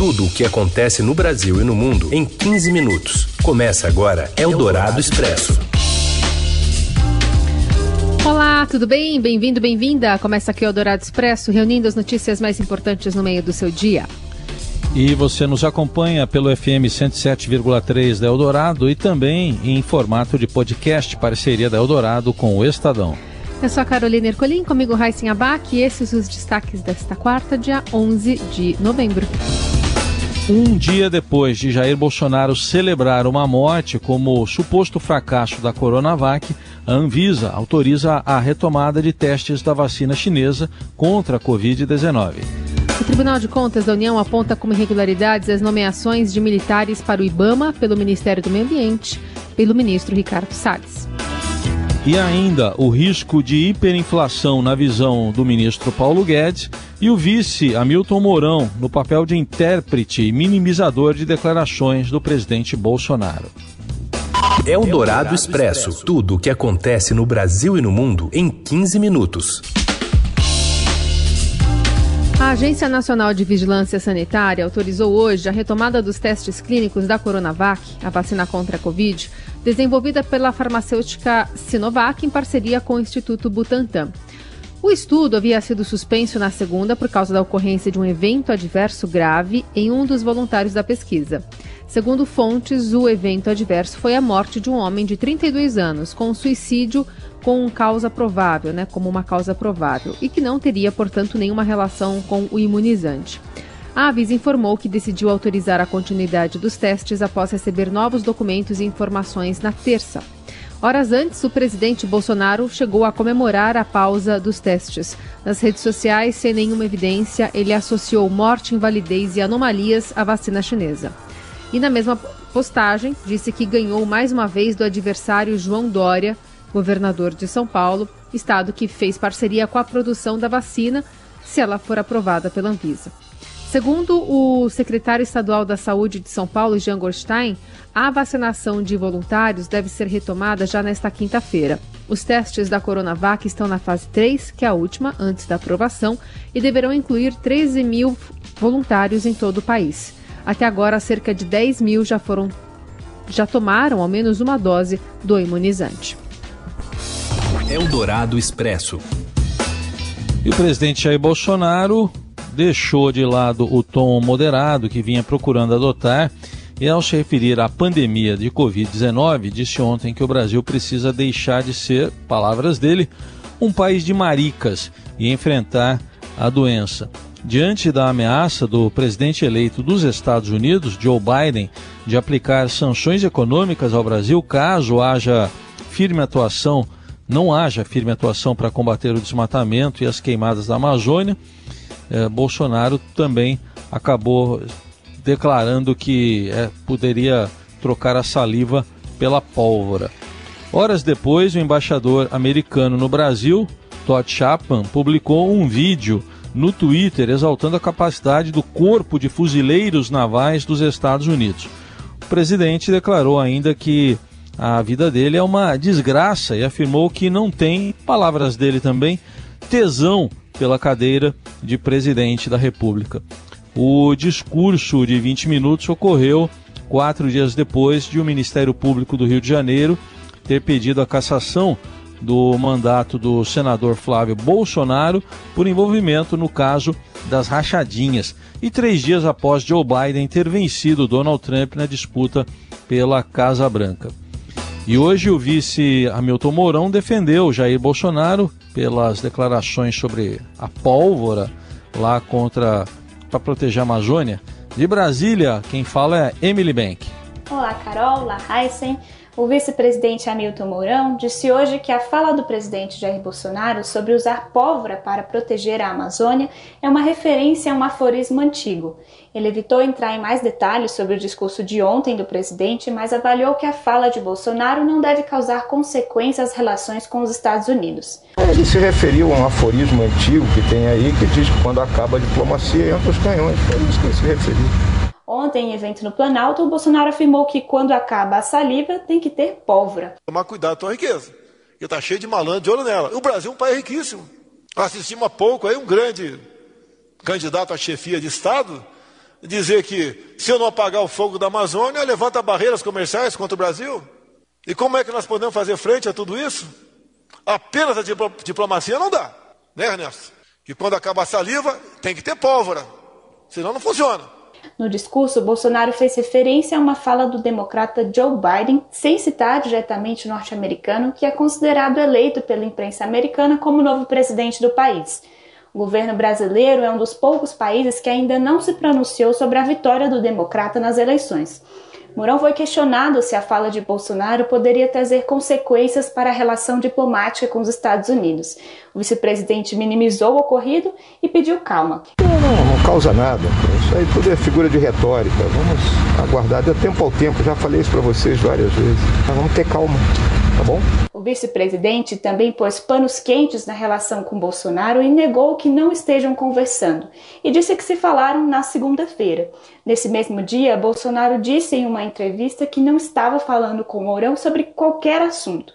Tudo o que acontece no Brasil e no mundo em 15 minutos. Começa agora Eldorado Expresso. Olá, tudo bem? Bem-vindo, bem-vinda. Começa aqui o Eldorado Expresso, reunindo as notícias mais importantes no meio do seu dia. E você nos acompanha pelo FM 107,3 da Eldorado e também em formato de podcast, parceria da Eldorado com o Estadão. Eu sou a Carolina Ercolim, comigo Raíssen Abac e esses os destaques desta quarta, dia 11 de novembro. Um dia depois de Jair Bolsonaro celebrar uma morte como suposto fracasso da Coronavac, a Anvisa autoriza a retomada de testes da vacina chinesa contra a Covid-19. O Tribunal de Contas da União aponta como irregularidades as nomeações de militares para o IBAMA pelo Ministério do Meio Ambiente pelo ministro Ricardo Salles. E ainda o risco de hiperinflação na visão do ministro Paulo Guedes e o vice Hamilton Mourão no papel de intérprete e minimizador de declarações do presidente Bolsonaro. É o Dourado Expresso. Tudo o que acontece no Brasil e no mundo em 15 minutos. A Agência Nacional de Vigilância Sanitária autorizou hoje a retomada dos testes clínicos da Coronavac, a vacina contra a Covid, desenvolvida pela farmacêutica Sinovac em parceria com o Instituto Butantan. O estudo havia sido suspenso na segunda por causa da ocorrência de um evento adverso grave em um dos voluntários da pesquisa. Segundo fontes, o evento adverso foi a morte de um homem de 32 anos, com suicídio com causa provável, né, como uma causa provável, e que não teria, portanto, nenhuma relação com o imunizante. A Avisa informou que decidiu autorizar a continuidade dos testes após receber novos documentos e informações na terça. Horas antes, o presidente Bolsonaro chegou a comemorar a pausa dos testes. Nas redes sociais, sem nenhuma evidência, ele associou morte, invalidez e anomalias à vacina chinesa. E na mesma postagem, disse que ganhou mais uma vez do adversário João Dória, governador de São Paulo, estado que fez parceria com a produção da vacina, se ela for aprovada pela Anvisa. Segundo o secretário estadual da Saúde de São Paulo, Jean Gorstein, a vacinação de voluntários deve ser retomada já nesta quinta-feira. Os testes da Coronavac estão na fase 3, que é a última, antes da aprovação, e deverão incluir 13 mil voluntários em todo o país. Até agora, cerca de 10 mil já foram já tomaram ao menos uma dose do imunizante. Eldorado Expresso. E o presidente Jair Bolsonaro deixou de lado o tom moderado que vinha procurando adotar e, ao se referir à pandemia de Covid-19, disse ontem que o Brasil precisa deixar de ser, palavras dele, um país de maricas e enfrentar a doença. Diante da ameaça do presidente eleito dos Estados Unidos, Joe Biden, de aplicar sanções econômicas ao Brasil caso haja firme atuação, não haja firme atuação para combater o desmatamento e as queimadas da Amazônia, eh, Bolsonaro também acabou declarando que eh, poderia trocar a saliva pela pólvora. Horas depois, o embaixador americano no Brasil, Todd Chapman, publicou um vídeo no Twitter exaltando a capacidade do Corpo de Fuzileiros Navais dos Estados Unidos. O presidente declarou ainda que a vida dele é uma desgraça e afirmou que não tem, palavras dele também, tesão pela cadeira de presidente da República. O discurso de 20 minutos ocorreu quatro dias depois de o Ministério Público do Rio de Janeiro ter pedido a cassação do mandato do senador Flávio Bolsonaro por envolvimento no caso das rachadinhas e três dias após Joe Biden ter vencido Donald Trump na disputa pela Casa Branca. E hoje o vice Hamilton Mourão defendeu Jair Bolsonaro pelas declarações sobre a pólvora lá contra para proteger a Amazônia. De Brasília, quem fala é Emily Bank. Olá, Carol, olá, Heisen. O vice-presidente Hamilton Mourão disse hoje que a fala do presidente Jair Bolsonaro sobre usar pólvora para proteger a Amazônia é uma referência a um aforismo antigo. Ele evitou entrar em mais detalhes sobre o discurso de ontem do presidente, mas avaliou que a fala de Bolsonaro não deve causar consequências às relações com os Estados Unidos. Ele se referiu a um aforismo antigo que tem aí que diz que quando acaba a diplomacia entra os canhões. Foi isso que ele se referiu. Ontem, em evento no Planalto, o Bolsonaro afirmou que quando acaba a saliva, tem que ter pólvora. Tomar cuidado com a riqueza, que está cheio de malandro de olho nela. O Brasil é um país riquíssimo. Assistimos há pouco aí um grande candidato à chefia de Estado dizer que se eu não apagar o fogo da Amazônia, levanta barreiras comerciais contra o Brasil? E como é que nós podemos fazer frente a tudo isso? Apenas a diplomacia não dá, né, Ernesto? Que quando acaba a saliva, tem que ter pólvora, senão não funciona. No discurso, Bolsonaro fez referência a uma fala do democrata Joe Biden, sem citar diretamente o norte-americano, que é considerado eleito pela imprensa americana como novo presidente do país. O governo brasileiro é um dos poucos países que ainda não se pronunciou sobre a vitória do democrata nas eleições. Mourão foi questionado se a fala de Bolsonaro poderia trazer consequências para a relação diplomática com os Estados Unidos. O vice-presidente minimizou o ocorrido e pediu calma. Não, não, não causa nada. Isso aí tudo é figura de retórica. Vamos aguardar. Deu tempo ao tempo. Já falei isso para vocês várias vezes. Mas vamos ter calma tá bom? O vice-presidente também pôs panos quentes na relação com Bolsonaro e negou que não estejam conversando, e disse que se falaram na segunda-feira. Nesse mesmo dia, Bolsonaro disse em uma entrevista que não estava falando com Mourão sobre qualquer assunto.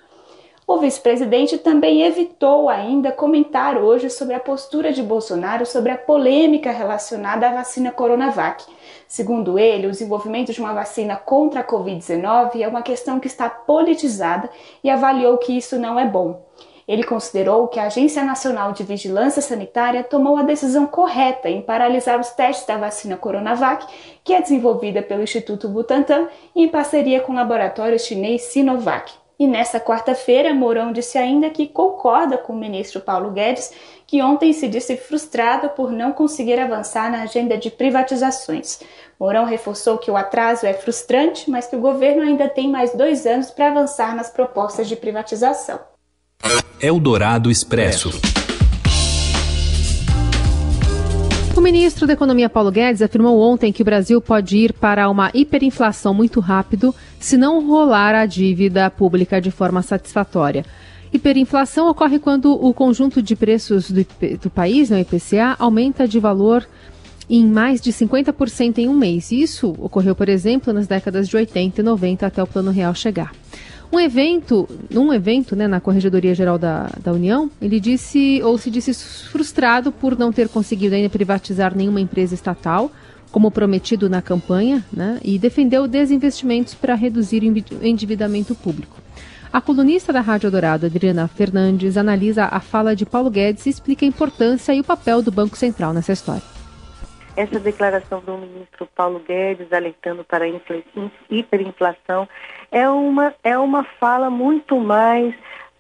O vice-presidente também evitou ainda comentar hoje sobre a postura de Bolsonaro sobre a polêmica relacionada à vacina Coronavac. Segundo ele, o desenvolvimento de uma vacina contra a Covid-19 é uma questão que está politizada e avaliou que isso não é bom. Ele considerou que a Agência Nacional de Vigilância Sanitária tomou a decisão correta em paralisar os testes da vacina Coronavac, que é desenvolvida pelo Instituto Butantan em parceria com o laboratório chinês Sinovac. E nessa quarta-feira, Mourão disse ainda que concorda com o ministro Paulo Guedes, que ontem se disse frustrado por não conseguir avançar na agenda de privatizações. Mourão reforçou que o atraso é frustrante, mas que o governo ainda tem mais dois anos para avançar nas propostas de privatização. Eldorado Expresso. Ministro da Economia Paulo Guedes afirmou ontem que o Brasil pode ir para uma hiperinflação muito rápido se não rolar a dívida pública de forma satisfatória. Hiperinflação ocorre quando o conjunto de preços do, do país, no IPCA, aumenta de valor em mais de 50% em um mês. Isso ocorreu, por exemplo, nas décadas de 80 e 90 até o Plano Real chegar. Um evento, num evento né, na Corregedoria Geral da, da União, ele disse ou se disse frustrado por não ter conseguido ainda privatizar nenhuma empresa estatal, como prometido na campanha, né, e defendeu desinvestimentos para reduzir o endividamento público. A colunista da Rádio Dourado, Adriana Fernandes, analisa a fala de Paulo Guedes e explica a importância e o papel do Banco Central nessa história. Essa declaração do ministro Paulo Guedes alertando para a hiperinflação é uma, é uma fala muito mais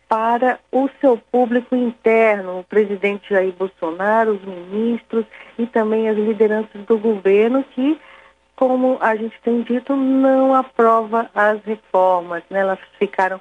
para o seu público interno, o presidente Jair Bolsonaro, os ministros e também as lideranças do governo que, como a gente tem dito, não aprova as reformas, né? elas ficaram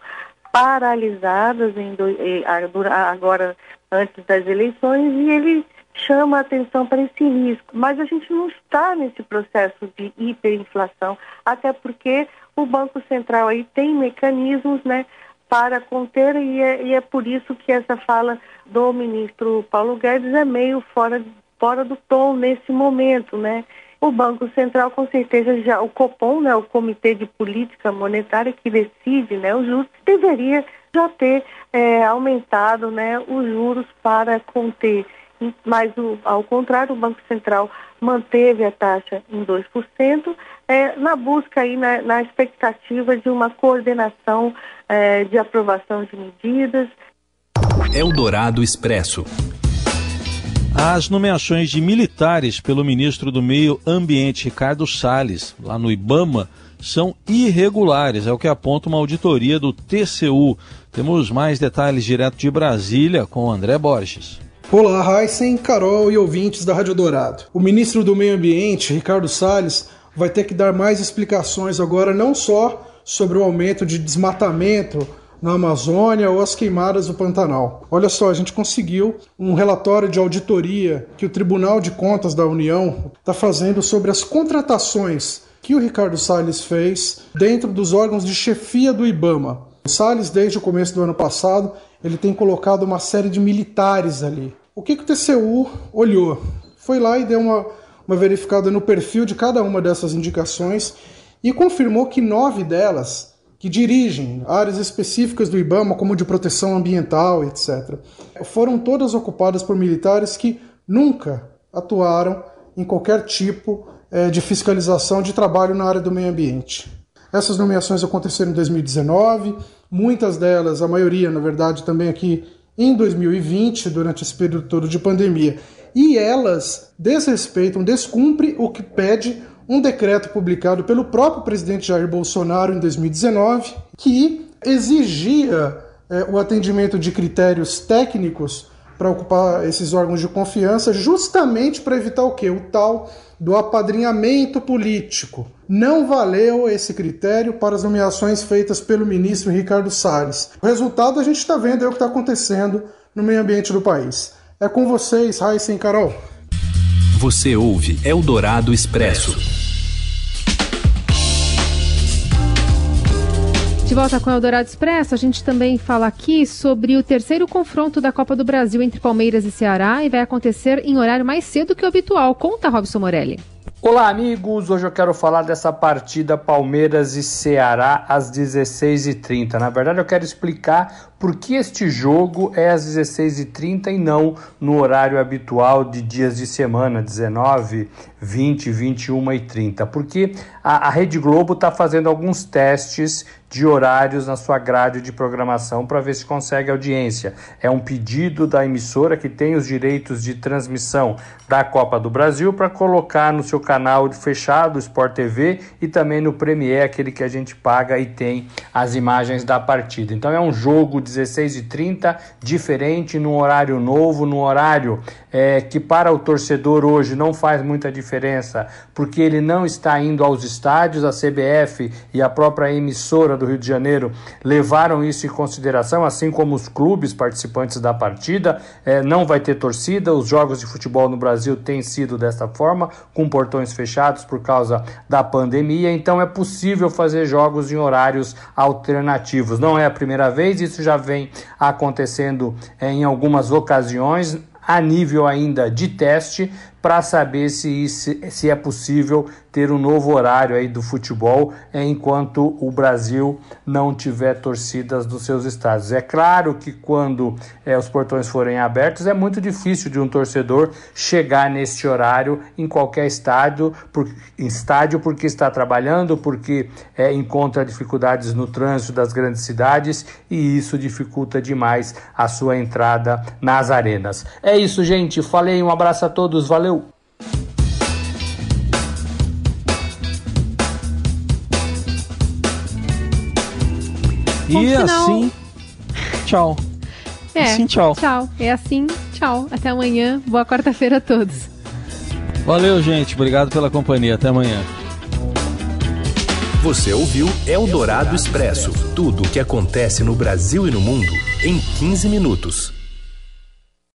paralisadas do, agora antes das eleições e ele chama a atenção para esse risco. Mas a gente não está nesse processo de hiperinflação, até porque o Banco Central aí tem mecanismos né, para conter e é, e é por isso que essa fala do ministro Paulo Guedes é meio fora, fora do tom nesse momento, né? O Banco Central, com certeza, já o Copom, né, o Comitê de Política Monetária que decide né, os juros, deveria já ter é, aumentado né, os juros para conter mas o, ao contrário, o Banco Central manteve a taxa em 2%, é, na busca aí, na, na, expectativa de uma coordenação é, de aprovação de medidas. Eldorado Expresso. As nomeações de militares pelo ministro do Meio Ambiente, Ricardo Salles, lá no Ibama, são irregulares, é o que aponta uma auditoria do TCU. Temos mais detalhes direto de Brasília com André Borges. Olá, Heisen, Carol e ouvintes da Rádio Dourado. O ministro do Meio Ambiente, Ricardo Salles, vai ter que dar mais explicações agora, não só sobre o aumento de desmatamento na Amazônia ou as queimadas do Pantanal. Olha só, a gente conseguiu um relatório de auditoria que o Tribunal de Contas da União está fazendo sobre as contratações que o Ricardo Salles fez dentro dos órgãos de chefia do IBAMA. O Salles, desde o começo do ano passado, ele tem colocado uma série de militares ali. O que, que o TCU olhou? Foi lá e deu uma, uma verificada no perfil de cada uma dessas indicações e confirmou que nove delas, que dirigem áreas específicas do IBAMA, como de proteção ambiental, etc., foram todas ocupadas por militares que nunca atuaram em qualquer tipo é, de fiscalização de trabalho na área do meio ambiente. Essas nomeações aconteceram em 2019, muitas delas, a maioria, na verdade, também aqui em 2020, durante esse período todo de pandemia. E elas desrespeitam, descumprem o que pede um decreto publicado pelo próprio presidente Jair Bolsonaro em 2019, que exigia é, o atendimento de critérios técnicos para ocupar esses órgãos de confiança, justamente para evitar o quê? O tal do apadrinhamento político. Não valeu esse critério para as nomeações feitas pelo ministro Ricardo Salles. O resultado a gente está vendo é o que está acontecendo no meio ambiente do país. É com vocês, Raíssa e Carol. Você ouve Eldorado Expresso. De volta com o Eldorado Expresso, a gente também fala aqui sobre o terceiro confronto da Copa do Brasil entre Palmeiras e Ceará e vai acontecer em horário mais cedo que o habitual. Conta, Robson Morelli. Olá, amigos! Hoje eu quero falar dessa partida Palmeiras e Ceará às 16h30. Na verdade, eu quero explicar por que este jogo é às 16h30 e não no horário habitual de dias de semana, 19, 20, 21 e 30. Porque a, a Rede Globo está fazendo alguns testes de horários na sua grade de programação para ver se consegue audiência. É um pedido da emissora que tem os direitos de transmissão da Copa do Brasil para colocar no seu canal fechado, Sport TV, e também no Premier, aquele que a gente paga e tem as imagens da partida. Então é um jogo 16h30, diferente, num horário novo, num horário é, que para o torcedor hoje não faz muita diferença, porque ele não está indo aos estádios, a CBF e a própria emissora do Rio de Janeiro levaram isso em consideração, assim como os clubes participantes da partida. É, não vai ter torcida, os jogos de futebol no Brasil têm sido dessa forma, com portões fechados por causa da pandemia, então é possível fazer jogos em horários alternativos. Não é a primeira vez, isso já vem acontecendo é, em algumas ocasiões a nível ainda de teste para saber se, se, é possível ter um novo horário aí do futebol enquanto o Brasil não tiver torcidas nos seus estádios. É claro que quando é, os portões forem abertos é muito difícil de um torcedor chegar neste horário em qualquer estádio, por, estádio porque está trabalhando, porque é, encontra dificuldades no trânsito das grandes cidades e isso dificulta demais a sua entrada nas arenas. É isso, gente. Falei, um abraço a todos, valeu! E assim, tchau. É, assim, tchau. Tchau. É assim, tchau. Até amanhã. Boa quarta-feira a todos. Valeu, gente. Obrigado pela companhia. Até amanhã. Você ouviu Eldorado Expresso tudo o que acontece no Brasil e no mundo em 15 minutos.